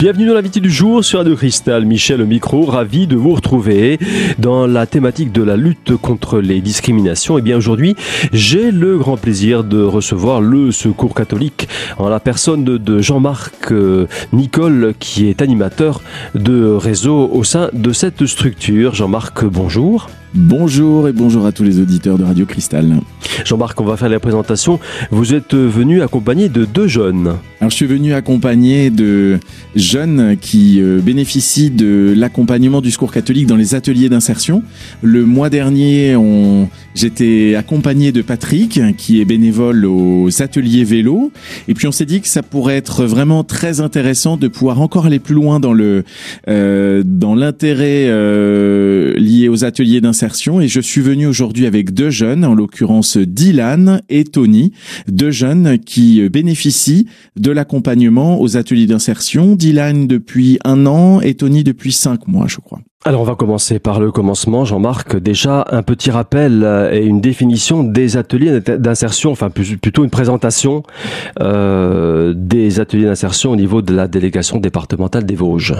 Bienvenue dans l'invité du jour sur Radio Cristal. Michel micro, ravi de vous retrouver dans la thématique de la lutte contre les discriminations. Et bien aujourd'hui, j'ai le grand plaisir de recevoir le Secours catholique en la personne de Jean-Marc euh, Nicole qui est animateur de réseau au sein de cette structure. Jean-Marc, bonjour. Bonjour et bonjour à tous les auditeurs de Radio Cristal. Jean-Marc, on va faire la présentation. Vous êtes venu accompagné de deux jeunes. Alors je suis venu accompagné de jeunes qui euh, bénéficient de l'accompagnement du Secours catholique dans les ateliers d'insertion. Le mois dernier, on... j'étais accompagné de Patrick qui est bénévole aux ateliers vélo et puis on s'est dit que ça pourrait être vraiment très intéressant de pouvoir encore aller plus loin dans le euh, dans l'intérêt euh, lié aux ateliers d'insertion et je suis venu aujourd'hui avec deux jeunes, en l'occurrence Dylan et Tony, deux jeunes qui bénéficient de l'accompagnement aux ateliers d'insertion. Dylan depuis un an et Tony depuis cinq mois, je crois. Alors on va commencer par le commencement, Jean-Marc. Déjà un petit rappel euh, et une définition des ateliers d'insertion, enfin plutôt une présentation euh, des ateliers d'insertion au niveau de la délégation départementale des Vosges.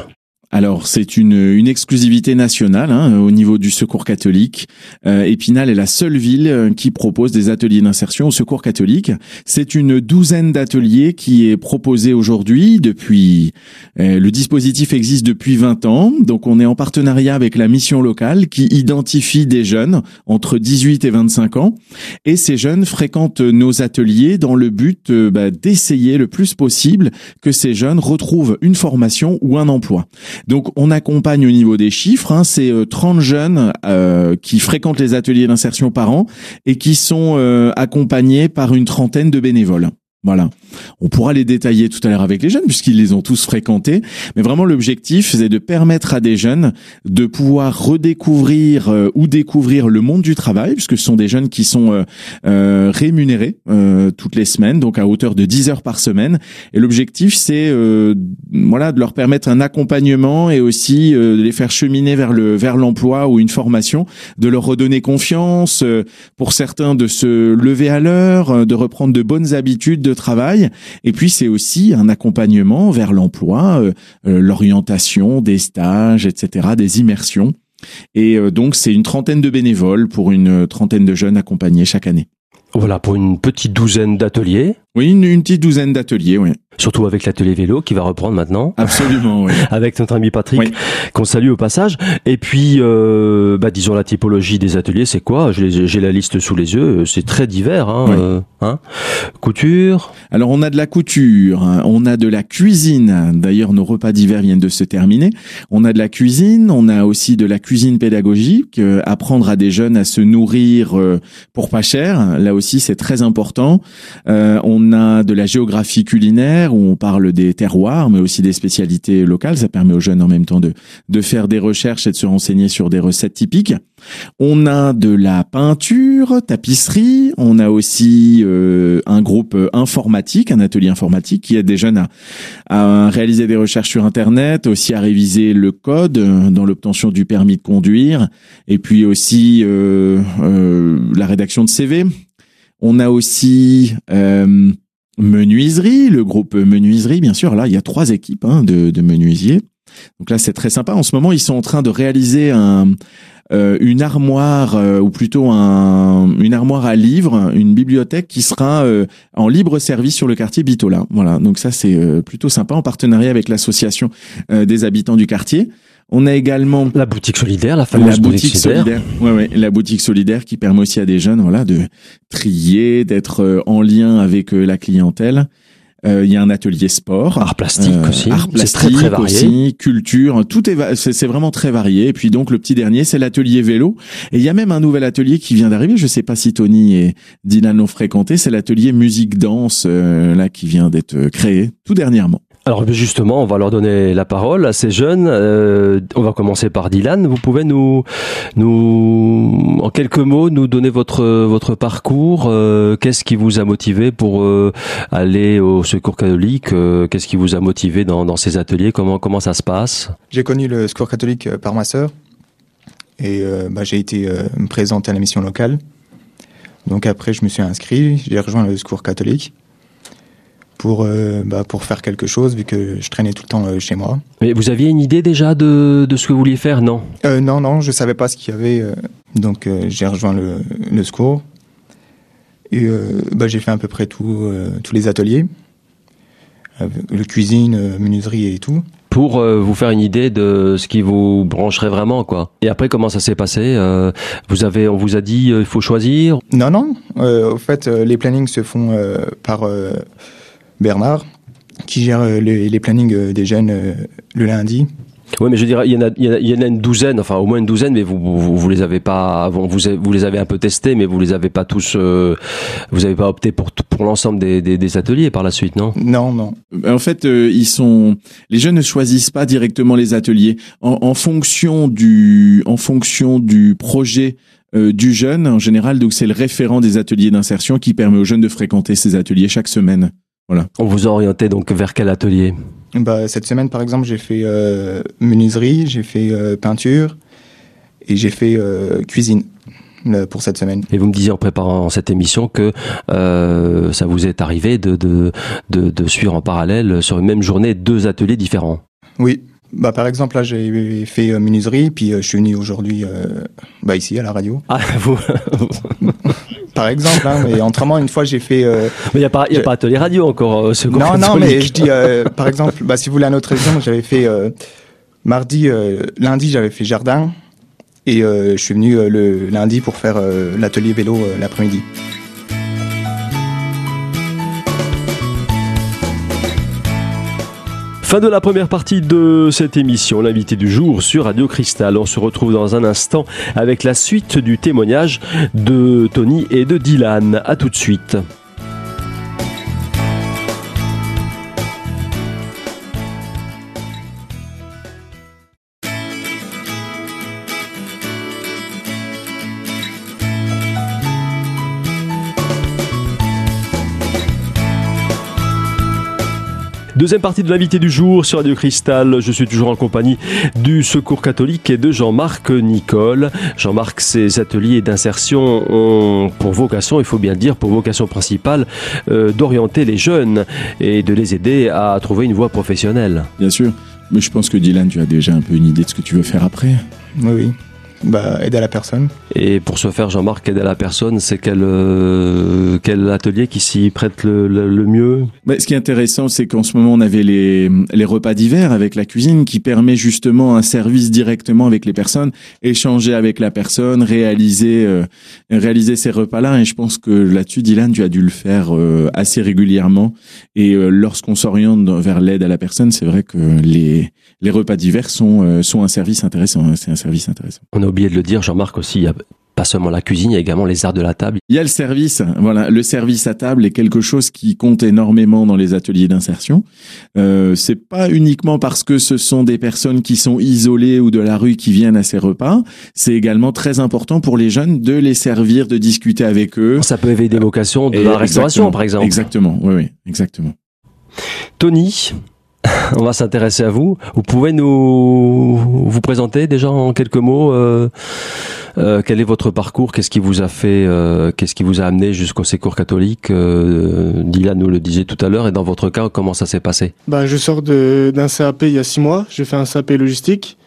Alors c'est une, exclusivité nationale hein, au niveau du Secours catholique. Euh, Épinal est la seule ville euh, qui propose des ateliers d'insertion au Secours catholique. C'est une douzaine d'ateliers qui est proposé aujourd'hui depuis. Euh, le dispositif existe depuis 20 ans, donc on est en partenariat avec la mission locale qui identifie des jeunes entre 18 et 25 ans, et ces jeunes fréquentent nos ateliers dans le but bah, d'essayer le plus possible que ces jeunes retrouvent une formation ou un emploi. Donc on accompagne au niveau des chiffres, hein, c'est 30 euh, jeunes euh, qui fréquentent les ateliers d'insertion par an et qui sont euh, accompagnés par une trentaine de bénévoles. Voilà. On pourra les détailler tout à l'heure avec les jeunes puisqu'ils les ont tous fréquentés. Mais vraiment, l'objectif, c'est de permettre à des jeunes de pouvoir redécouvrir euh, ou découvrir le monde du travail puisque ce sont des jeunes qui sont euh, euh, rémunérés toutes les semaines, donc à hauteur de 10 heures par semaine. Et l'objectif, c'est voilà de leur permettre un accompagnement et aussi de les faire cheminer vers le vers l'emploi ou une formation, de leur redonner confiance, pour certains de se lever à l'heure, de reprendre de bonnes habitudes de travail. Et puis c'est aussi un accompagnement vers l'emploi, euh, euh, l'orientation, des stages, etc., des immersions. Et euh, donc c'est une trentaine de bénévoles pour une trentaine de jeunes accompagnés chaque année. Voilà, pour une petite douzaine d'ateliers. Oui, une, petite douzaine d'ateliers, oui. Surtout avec l'atelier vélo qui va reprendre maintenant. Absolument, oui. avec notre ami Patrick, qu'on salue au passage. Et puis, euh, bah, disons la typologie des ateliers, c'est quoi? J'ai la liste sous les yeux, c'est très divers. Hein, euh, hein couture? Alors, on a de la couture, hein. on a de la cuisine. D'ailleurs, nos repas d'hiver viennent de se terminer. On a de la cuisine, on a aussi de la cuisine pédagogique, euh, apprendre à des jeunes à se nourrir euh, pour pas cher. Là aussi, c'est très important. on on a de la géographie culinaire où on parle des terroirs, mais aussi des spécialités locales. Ça permet aux jeunes en même temps de, de faire des recherches et de se renseigner sur des recettes typiques. On a de la peinture, tapisserie. On a aussi euh, un groupe informatique, un atelier informatique qui aide des jeunes à, à réaliser des recherches sur Internet, aussi à réviser le code dans l'obtention du permis de conduire, et puis aussi euh, euh, la rédaction de CV on a aussi euh, menuiserie, le groupe menuiserie, bien sûr. Là, il y a trois équipes hein, de, menuisiers. Donc là, c'est très sympa. En ce moment, ils sont en train de réaliser euh, une armoire, euh, ou plutôt un, une armoire à livres, une bibliothèque qui sera en libre service sur le quartier Bitola. Voilà. Donc ça, c'est plutôt sympa en partenariat avec l'association des habitants du quartier. On a également la boutique solidaire, la fameuse la boutique, solidaire. Ouais, ouais, la boutique solidaire qui permet aussi à des jeunes, voilà, de trier, d'être euh, en lien avec euh, la clientèle. Euh, il y a un atelier sport, art plastique aussi, art plastique très, varié. aussi, culture, tout est c'est vraiment très varié. Et puis donc le petit dernier, c'est l'atelier vélo. Et il y a même un nouvel atelier qui vient d'arriver. Je sais pas si Tony et Dylan l'ont fréquenté. C'est l'atelier musique danse là qui vient d'être créé tout dernièrement. Alors justement, on va leur donner la parole à ces jeunes. Euh, on va commencer par Dylan. Vous pouvez nous, nous, en quelques mots, nous donner votre votre parcours. Euh, qu'est-ce qui vous a motivé pour euh, aller au Secours catholique? Qu'est-ce qui vous a motivé dans, dans ces ateliers? Comment comment ça se passe? J'ai connu le Secours catholique par ma sœur et bah, j'ai été me présenter à la mission locale. Donc après, je me suis inscrit, j'ai rejoint le Secours catholique. Pour, euh, bah, pour faire quelque chose, vu que je traînais tout le temps euh, chez moi. Mais vous aviez une idée déjà de, de ce que vous vouliez faire, non Euh, non, non, je savais pas ce qu'il y avait, donc j'ai rejoint le, le secours. Et bah, j'ai fait à peu près tout, tous les ateliers, le cuisine, menuiserie et tout. pour vous faire une idée de ce qui vous brancherait vraiment, quoi. Et après, comment ça s'est passé Vous avez, on vous a dit, il faut choisir? Non, non, au fait, les plannings se font par Bernard, qui gère euh, les, les plannings euh, des jeunes euh, le lundi. Oui, mais je dirais, il y en a, il y en a, il y en a une douzaine, enfin au moins une douzaine, mais vous, vous, vous les avez pas, vous, vous, les avez un peu testés, mais vous les avez pas tous, euh, vous avez pas opté pour pour l'ensemble des, des, des ateliers par la suite, non? Non, non. En fait, euh, ils sont les jeunes ne choisissent pas directement les ateliers en, en fonction du en fonction du projet euh, du jeune en général. Donc c'est le référent des ateliers d'insertion qui permet aux jeunes de fréquenter ces ateliers chaque semaine. On vous a orienté donc vers quel atelier? Bah, cette semaine, par exemple, j'ai fait euh, menuiserie, j'ai fait euh, peinture et j'ai fait euh, cuisine pour cette semaine. Et vous me disiez en préparant cette émission que euh, ça vous est arrivé de, de, de, de suivre en parallèle sur une même journée deux ateliers différents. Oui. Bah, par exemple, là, j'ai fait euh, menuiserie, puis euh, je suis venu aujourd'hui euh, bah, ici, à la radio. Ah, vous, Par exemple, hein, mais autrement, une fois, j'ai fait... euh, mais il n'y a pas, y a pas atelier radio encore. euh, Non, non, mais je dis, euh, par exemple, bah, si vous voulez un autre exemple, j'avais fait euh, mardi, lundi, j'avais fait jardin. Et je suis venu le lundi pour faire l'atelier vélo l'après-midi. Fin de la première partie de cette émission, l'invité du jour sur Radio Cristal. On se retrouve dans un instant avec la suite du témoignage de Tony et de Dylan. À tout de suite. Deuxième partie de l'invité du jour sur Radio Cristal. Je suis toujours en compagnie du Secours catholique et de Jean-Marc Nicole. Jean-Marc, ces ateliers d'insertion ont pour vocation, il faut bien le dire, pour vocation principale, euh, d'orienter les jeunes et de les aider à trouver une voie professionnelle. Bien sûr. Mais je pense que Dylan, tu as déjà un peu une idée de ce que tu veux faire après. Oui, oui. Bah, aider la personne. Et pour ce faire, Jean-Marc, aider la personne, c'est quel, euh, quel atelier qui s'y prête le, le- le mieux? Bah, ce qui est intéressant, c'est qu'en ce moment, on avait les, les repas d'hiver avec la cuisine qui permet justement un service directement avec les personnes, échanger avec la personne, réaliser, euh, réaliser ces repas-là. Et je pense que là-dessus, Dylan, tu as dû le faire euh, assez régulièrement. Et euh, lorsqu'on s'oriente vers l'aide à la personne, c'est vrai que les, les repas d'hiver sont, euh, sont un service intéressant. hein. C'est un service intéressant. On a oublié de le dire, Jean-Marc aussi, il y a pas seulement la cuisine, il y a également les arts de la table. Il y a le service, voilà, le service à table est quelque chose qui compte énormément dans les ateliers d'insertion. Euh, c'est pas uniquement parce que ce sont des personnes qui sont isolées ou de la rue qui viennent à ces repas. C'est également très important pour les jeunes de les servir, de discuter avec eux. Ça peut éveiller des vocations de Et la restauration, par exemple. Exactement, oui, oui, exactement. Tony, on va s'intéresser à vous. Vous pouvez nous vous présenter déjà en quelques mots euh, euh, quel est votre parcours Qu'est-ce qui vous a fait euh, Qu'est-ce qui vous a amené jusqu'au Secours catholique Dylan nous le disait tout à l'heure. Et dans votre cas, comment ça s'est passé? Bah, je sors d'un CAP il y a six mois. J'ai fait un CAP logistique.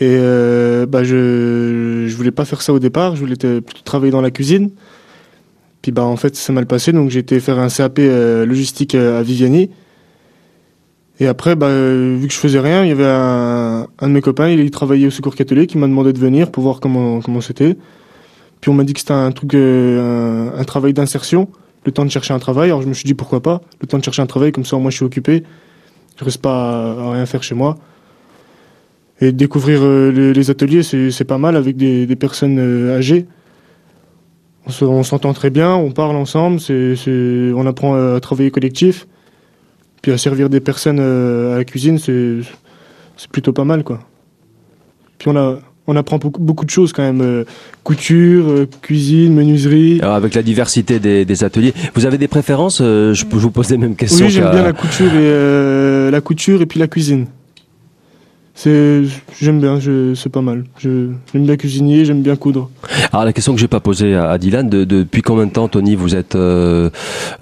Et bah, je je voulais pas faire ça au départ. Je voulais plutôt travailler dans la cuisine. Puis bah, en fait, ça s'est mal passé. Donc j'ai été faire un CAP logistique à Viviani. Et après, bah, euh, vu que je faisais rien, il y avait un, un de mes copains, il, il travaillait au Secours catholique. Il m'a demandé de venir pour voir comment, comment c'était. Puis on m'a dit que c'était un truc, euh, un, un travail d'insertion, le temps de chercher un travail. Alors je me suis dit pourquoi pas, le temps de chercher un travail, comme ça moi je suis occupé. Je reste pas à, rien faire chez moi. Et découvrir euh, les, ateliers, c'est pas mal avec des, des personnes âgées. On se- On s'entend très bien, on parle ensemble, c'est- on apprend à travailler collectif. Puis à servir des personnes euh, à la cuisine, c'est c'est plutôt pas mal quoi. Puis on a on apprend beaucoup, beaucoup de choses quand même, euh, couture, euh, cuisine, menuiserie. Alors, Avec la diversité des, des ateliers, vous avez des préférences Euh, Je peux vous poser les mêmes questions. Oui, j'aime bien la couture et euh, la couture et puis la cuisine. C'est, j'aime bien, je, c'est pas mal. Je, j'aime bien cuisiner, j'aime bien coudre. Alors la question que j'ai pas posée à, à Dylan, de, depuis combien de temps, Tony, vous êtes euh,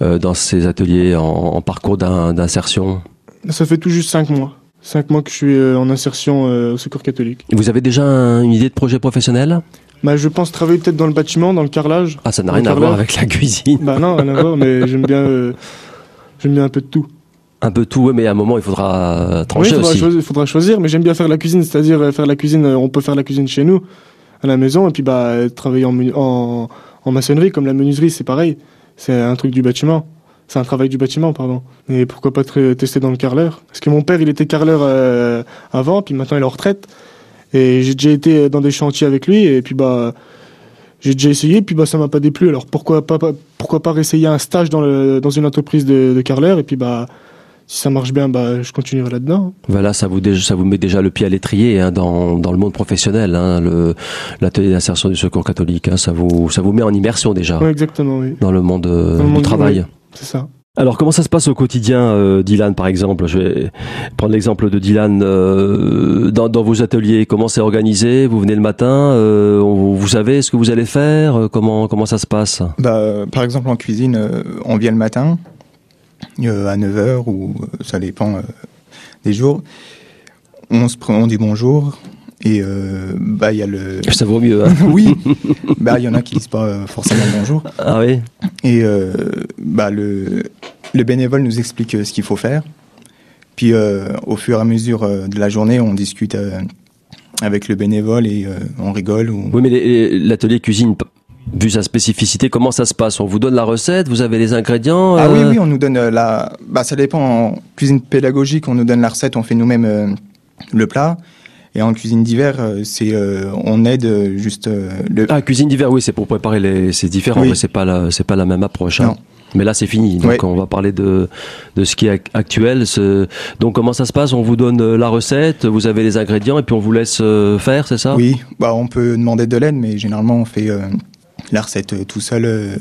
euh, dans ces ateliers en, en parcours d'in- d'insertion? Ça fait tout juste 5 mois. 5 mois que je suis euh, en insertion au secours catholique. Vous avez déjà un- une idée de projet professionnel? Bah, je pense travailler peut-être dans le bâtiment, dans le carrelage. Ah, ça n'a rien à voir avec la cuisine. Bah non, rien à voir, mais j'aime bien, j'aime bien un peu de tout. Un peu tout, ouais, mais à un moment, il faudra euh, Oui, trancher il faudra, aussi. choisir, faudra choisir, mais j'aime bien faire la cuisine, c'est-à-dire euh, faire la cuisine, euh, on peut faire la cuisine chez nous, à la maison, et puis bah, travailler en, en, en maçonnerie, comme la menuiserie, c'est pareil. C'est un truc du bâtiment. C'est un travail du bâtiment, pardon. Et pourquoi pas tester dans le carreleur? Parce que mon père, il était carreleur euh, avant, puis maintenant il est en retraite. Et j'ai déjà été dans des chantiers avec lui, et puis bah, j'ai déjà essayé, puis bah, ça m'a pas déplu. Alors pourquoi pas, pas- pourquoi pas réessayer un stage dans, le, dans une entreprise de, de carreleur, et puis bah, si ça marche bien, bah, je continuerai là-dedans. Voilà, ça vous, ça vous met déjà le pied à l'étrier hein, dans, dans le monde professionnel, hein, le- l'atelier d'insertion du secours catholique. hein, ça, vous, ça vous met en immersion déjà exactement, oui. dans le monde, euh, Dans le du travail. oui. C'est ça. Alors, comment ça se passe au quotidien, euh, Dylan, par exemple? Je vais prendre l'exemple de Dylan euh, dans, dans vos ateliers. Comment c'est organisé? Vous venez le matin euh, Vous savez ce que vous allez faire? Comment comment ça se passe? Bah, par exemple, en cuisine, euh, on vient le matin à 9h ou euh, ça dépend euh, des jours. On, se, prend- on dit bonjour et euh, bah il y a le Ça vaut mieux. Hein oui bah il y en a qui disent pas euh, forcément bonjour ah oui et euh, bah le le bénévole nous explique euh, ce qu'il faut faire puis euh, au fur et à mesure euh, de la journée on discute euh, avec le bénévole et euh, on rigole ou Oui, mais l'atelier cuisine, vu sa spécificité, comment ça se passe? On vous donne la recette, vous avez les ingrédients Ah oui, euh, oui, on nous donne euh, la. Bah, ça dépend. En cuisine pédagogique, on nous donne la recette, on fait nous-mêmes euh, le plat. Et en cuisine d'hiver, c'est euh, on aide juste le. Ah, cuisine d'hiver, oui, c'est pour préparer les. C'est différent, Oui. mais c'est pas la, c'est pas la même approche. hein. Non. Mais là, c'est fini. Donc, on va parler de de ce qui est ac- actuel. Ce- Donc, comment ça se passe? On vous donne la recette, vous avez les ingrédients, et puis on vous laisse faire, c'est ça? Oui, bah on peut demander de l'aide, mais généralement on fait la recette euh, tout seul euh,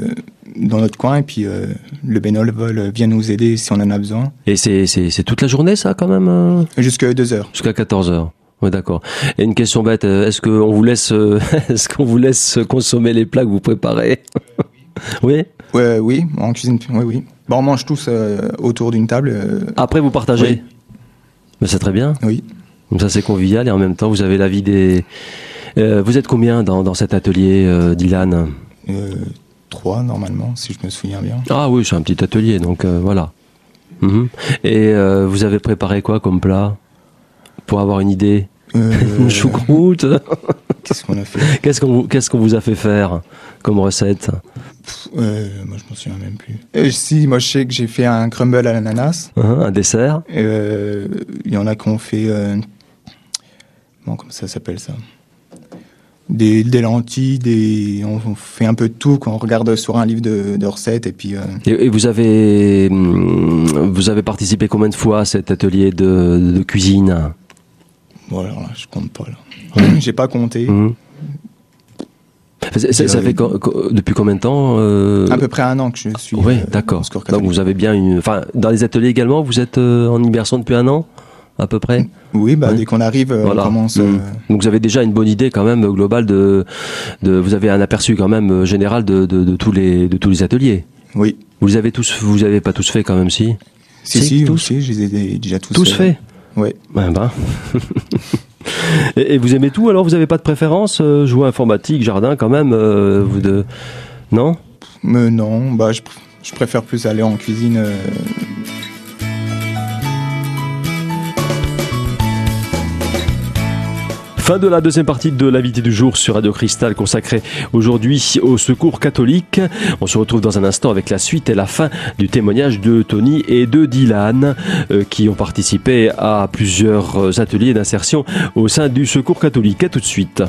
dans notre coin, et puis euh, le bénévole vient nous aider si on en a besoin. Et c'est toute la journée, ça, quand même, euh deux heures. jusqu'à 14 heures. Oui, d'accord. Et une question bête, euh, est-ce qu'on vous laisse, euh, est-ce qu'on vous laisse consommer les plats que vous préparez? Oui? Ouais, oui, en cuisine, oui, oui. Bah, on mange tous euh, autour d'une table. euh, Après, vous partagez? Oui. Mais c'est très bien. oui. Comme ça, c'est convivial et en même temps, vous avez l'avis des. Euh, vous êtes combien dans, dans cet atelier, euh, Dylan Euh, trois normalement, si je me souviens bien. Ah oui, c'est un petit atelier, donc voilà. Mhm. Et vous avez préparé quoi comme plat Pour avoir une idée Une choucroute Qu'est-ce qu'on a fait? Qu'est-ce qu'on vous, a fait faire comme recette? Euh, moi, je m'en souviens même plus. Euh, si, moi, je sais que j'ai fait un crumble à l'ananas. Hein, Un dessert Euh, Il y en a qui ont fait. Bon, comment ça s'appelle ça? Des, des lentilles, des, on fait un peu de tout quand on regarde sur un livre de, de recettes et puis euh, et, et vous avez hum, vous avez participé combien de fois à cet atelier de, de cuisine? Bon alors là je compte pas là. J'ai pas compté. Mhm. Ça, ça- ça fait co- co- depuis combien de temps euh, À peu près un an que je suis. Oui, euh, d'accord. Donc vous avez bien une. Enfin, dans les ateliers également, vous êtes euh, en immersion depuis un an, à peu près. Oui, bah, Oui. dès qu'on arrive, euh, Voilà. on commence. Mm. euh, Donc vous avez déjà une bonne idée quand même globale de, de. Vous avez un aperçu quand même euh, général de, de, de tous les de tous les ateliers. oui. Vous les avez tous. Vous avez pas tous fait quand même si? Si, Si, si, tous? je les ai déjà tous, Tous euh, fait. Ouais. Ben, ben. et, et vous aimez tout alors? Vous avez pas de préférence euh, Jouer informatique, jardin quand même euh, vous de. Non? Mais non, bah, je, je préfère plus aller en cuisine. Fin de la deuxième partie de l'invité du jour sur Radio Cristal consacrée aujourd'hui au secours catholique. On se retrouve dans un instant avec la suite et la fin du témoignage de Tony et de Dylan euh, qui ont participé à plusieurs euh, ateliers d'insertion au sein du secours catholique. À tout de suite.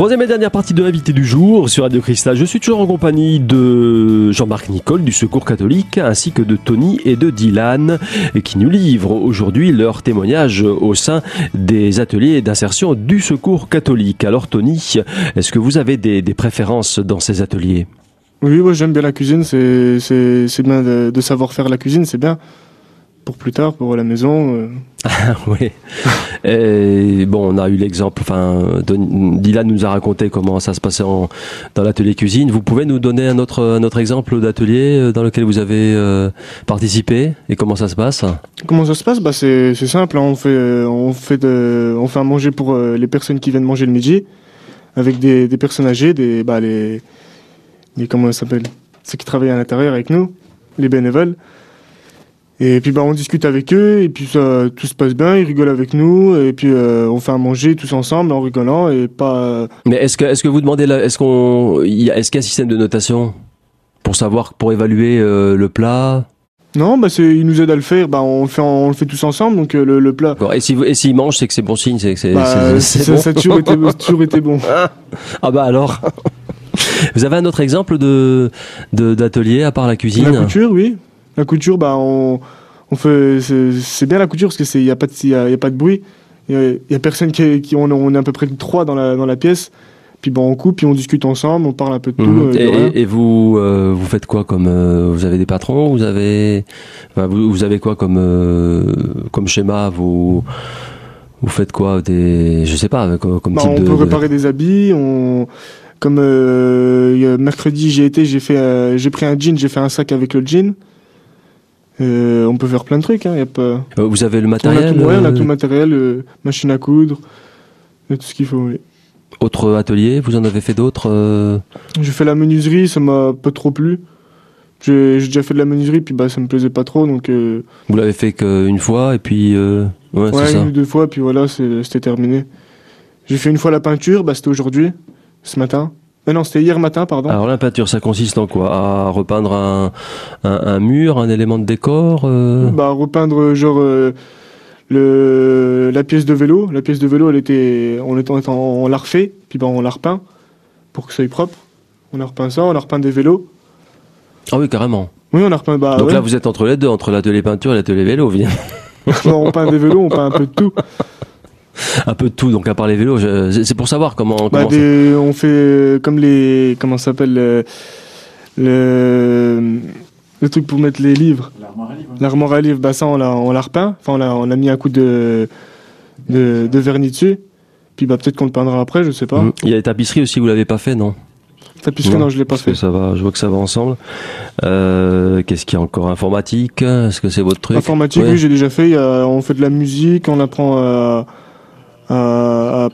Troisième et dernière partie de l'invité du jour sur Radio Cristal. Je suis toujours en compagnie de Jean-Marc Nicole du Secours catholique ainsi que de Tony et de Dylan qui nous livrent aujourd'hui leur témoignage au sein des ateliers d'insertion du Secours catholique. Alors Tony, est-ce que vous avez des, préférences dans ces ateliers? Oui, moi j'aime bien la cuisine, c'est bien de savoir faire la cuisine, c'est bien pour plus tard, pour la maison. euh. oui. Et bon, on a eu l'exemple. Enfin, Dylan nous a raconté comment ça se passait en- dans l'atelier cuisine. Vous pouvez nous donner un autre, un autre exemple d'atelier euh, dans lequel vous avez euh, participé et comment ça se passe? Comment ça se passe? Bah c'est simple, hein, on fait on fait de, on fait à manger pour euh, les personnes qui viennent manger le midi, avec des, des personnes âgées, des bah les, les comment ça s'appelle? Ceux qui travaillent à l'intérieur avec nous, les bénévoles. Et puis bah on discute avec eux et puis ça tout se passe bien, ils rigolent avec nous et puis euh, on fait à manger tous ensemble en rigolant et pas Mais est-ce que, est-ce que vous demandez, la- est-ce qu'on, il est-ce qu'il y a un système de notation pour savoir, pour évaluer euh, le plat? Non bah c'est ils nous aident à le faire, bah on le fait on le fait tous ensemble donc euh, le, le plat. Et si vous- et s'ils mangent, c'est que c'est bon signe, c'est que c'est, bah, c'est- bon. ça a toujours été, ça a toujours été bon. Ah bah alors. vous avez un autre exemple de, de d'atelier à part la cuisine? La couture, oui. La couture, bah, on, on fait, c'est bien la couture parce que c'est, y a pas de, y a, y a pas de bruit. Il y a, y a personne qui, est- qui on, on est à peu près trois dans la, dans la pièce. Puis bon, on coupe, puis on discute ensemble, on parle un peu de tout. Mhm. euh, de et, vous, euh, vous faites quoi comme euh, vous avez des patrons, vous avez, enfin, vous, vous avez quoi comme comme schéma, vous vous faites quoi des, je sais pas, comme, comme Bah, type on de, peut de- réparer des habits. On, comme mercredi, j'ai été, j'ai fait, j'ai pris un jean, j'ai fait un sac avec le jean. Euh, on peut faire plein de trucs. Hein, y a pas... Euh, vous avez le on, a matériel, tout, ouais, on a tout le matériel, euh, machine à coudre, tout ce qu'il faut. Oui. autre atelier, vous en avez fait d'autres J'ai fait la menuiserie, ça m'a pas trop plu. J'ai déjà fait de la menuiserie, puis bah ça me plaisait pas trop, donc euh, Vous l'avez fait qu'une fois et puis euh, ouais, ouais, ça. une ou deux fois, puis voilà, c'était terminé. J'ai fait une fois la peinture, bah c'était aujourd'hui, ce matin. Euh, non, c'était hier matin, pardon. Alors la peinture, ça consiste en quoi? À repeindre un, un, un mur, un élément de décor euh? Bah repeindre genre euh, le la pièce de vélo. La pièce de vélo, elle était, on était, on, on l'a refait, puis bah on l'a repeint pour que ça soit propre. On a repeint ça, on a repeint des vélos. Ah oui, carrément. Oui, on a repeint. Bah Donc ouais. là, vous êtes entre les deux, entre l'atelier peinture et l'atelier vélo, évidemment. on peint des vélos, on peint un peu de tout. Un peu de tout. Donc à part les vélos, c'est- pour savoir comment. Bah, comment des, on fait euh, comme les comment ça s'appelle le, le le truc pour mettre les livres. L'armoire à livres bah ça on l'a on l'a repeint. Enfin on a on a mis un coup de de, de vernis dessus. Puis bah peut-être qu'on le peindra après je sais pas. Mhm. Il y a les tapisseries aussi, vous l'avez pas fait, non? Tapisserie non, je l'ai pas fait. ça va, je vois que ça va ensemble. Euh, Qu'est-ce qu'il y a encore? Informatique? Est-ce que c'est votre truc? Informatique Ouais. oui j'ai déjà fait. Il y a- on fait de la musique on apprend à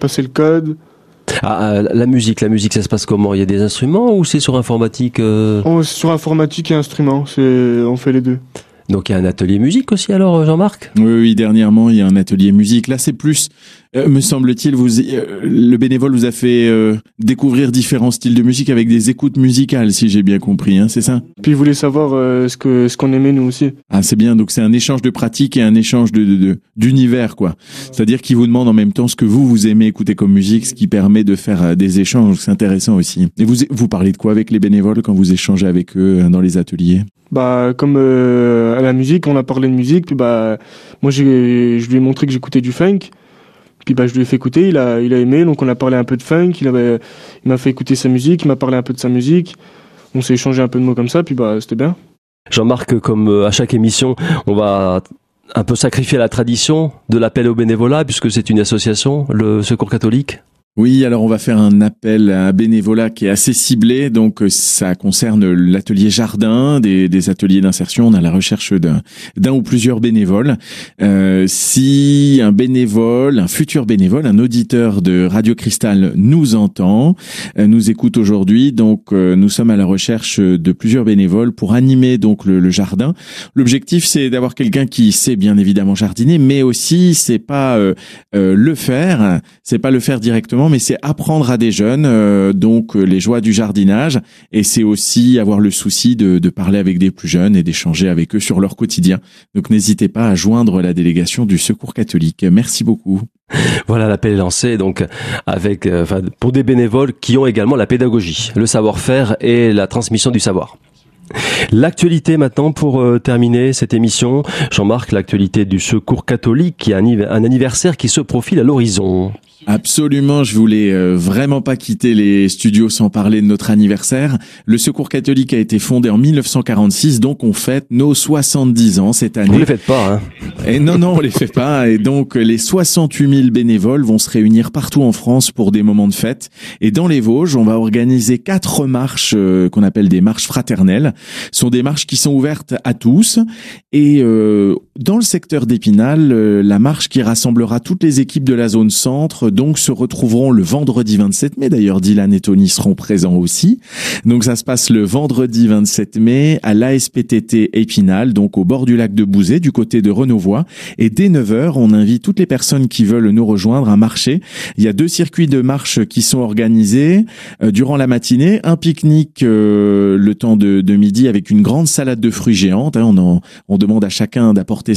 passer le code. Ah, ah, la musique, la musique, ça se passe comment? Il y a des instruments ou c'est sur informatique euh? On, sur informatique et instruments c'est on fait les deux. Donc il y a un atelier musique aussi alors, Jean-Marc? Oui, oui, dernièrement, il y a un atelier musique. Là, c'est plus, euh, me semble-t-il, vous, euh, le bénévole vous a fait euh, découvrir différents styles de musique avec des écoutes musicales, si j'ai bien compris, hein, c'est ça? Puis il voulait savoir euh, ce que ce qu'on aimait nous aussi Ah, c'est bien. Donc, c'est un échange de pratiques et un échange de de- de- d'univers, quoi. C'est-à-dire qu'il vous demande en même temps ce que vous vous aimez écouter comme musique, ce qui permet de faire euh, des échanges. C'est intéressant aussi. Et vous vous parlez de quoi avec les bénévoles quand vous échangez avec eux dans les ateliers? Bah comme euh, à la musique, on a parlé de musique, puis bah moi j'ai je lui ai montré que j'écoutais du funk. Puis bah je lui ai fait écouter, il a aimé, donc on a parlé un peu de funk, il m'a fait écouter sa musique, il m'a parlé un peu de sa musique. On s'est échangé un peu de mots comme ça, puis bah c'était bien. Jean-Marc, comme euh, à chaque émission, on va un peu sacrifier la tradition de l'appel au bénévolat puisque c'est une association, le Secours catholique? Oui, alors on va faire un appel à un bénévolat qui est assez ciblé. Donc euh, ça concerne l'atelier jardin, des, ateliers d'insertion. On a la recherche d'un ou plusieurs bénévoles. Euh, si un bénévole, un futur bénévole, un auditeur de Radio Cristal nous entend, euh, nous écoute aujourd'hui, donc nous sommes à la recherche de plusieurs bénévoles pour animer donc le, le jardin. L'objectif c'est d'avoir quelqu'un qui sait bien évidemment jardiner, mais aussi c'est pas le faire, c'est pas le faire directement mais c'est apprendre à des jeunes euh, donc les joies du jardinage et c'est aussi avoir le souci de, de parler avec des plus jeunes et d'échanger avec eux sur leur quotidien. Donc n'hésitez pas à joindre la délégation du Secours catholique. Merci beaucoup. Voilà l'appel lancé donc avec enfin, pour des bénévoles qui ont également la pédagogie, le savoir-faire et la transmission du savoir. L'actualité maintenant pour euh, terminer cette émission. Jean-Marc, l'actualité du Secours catholique qui a un anniversaire qui se profile à l'horizon. Absolument, je voulais euh, vraiment pas quitter les studios sans parler de notre anniversaire. Le Secours catholique a été fondé en 1946, donc on fête nos 70 ans cette année. Vous les faites pas, hein Et non, non, on les fait pas. Et donc les 68 000 bénévoles vont se réunir partout en France pour des moments de fête. Et dans les Vosges, on va organiser quatre marches euh, qu'on appelle des marches fraternelles. Ce sont des marches qui sont ouvertes à tous. Et euh, dans le secteur d'Épinal, la marche qui rassemblera toutes les équipes de la zone centre donc se retrouveront le vendredi 27 mai. D'ailleurs, Dylan et Tony seront présents aussi. Donc ça se passe le vendredi 27 mai à l'ASPTT Épinal, donc au bord du lac de Bouzet, du côté de Renauvois. Et dès 9h, on invite toutes les personnes qui veulent nous rejoindre à marcher. Il y a deux circuits de marche qui sont organisés euh, durant la matinée. Un pique-nique euh, le temps de, midi avec une grande salade de fruits géante. Hein. On, on demande à chacun d'apporter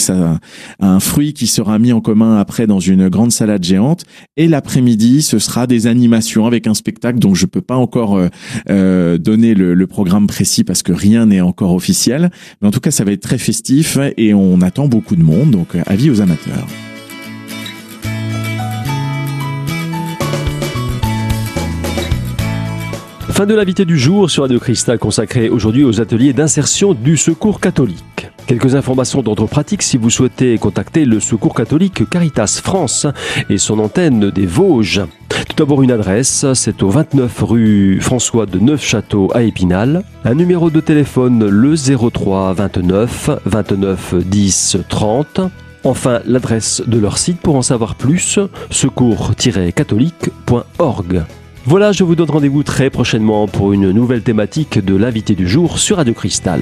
un fruit qui sera mis en commun après dans une grande salade géante. Et l'après-midi, ce sera des animations avec un spectacle dont je peux pas encore euh, euh, donner le, le, programme précis parce que rien n'est encore officiel. Mais en tout cas, ça va être très festif et on attend beaucoup de monde. Donc, euh, avis aux amateurs. Fin de l'invité du jour sur Radio Cristal consacré aujourd'hui aux ateliers d'insertion du Secours catholique. Quelques informations d'ordre pratique si vous souhaitez contacter le Secours catholique Caritas France et son antenne des Vosges. Tout d'abord une adresse, c'est au 29 rue François de Neufchâteau à Épinal. Un numéro de téléphone le 03 29 29 10 30. Enfin, l'adresse de leur site pour en savoir plus, secours-catholique.org. Voilà, je vous donne rendez-vous très prochainement pour une nouvelle thématique de l'invité du jour sur Radio Cristal.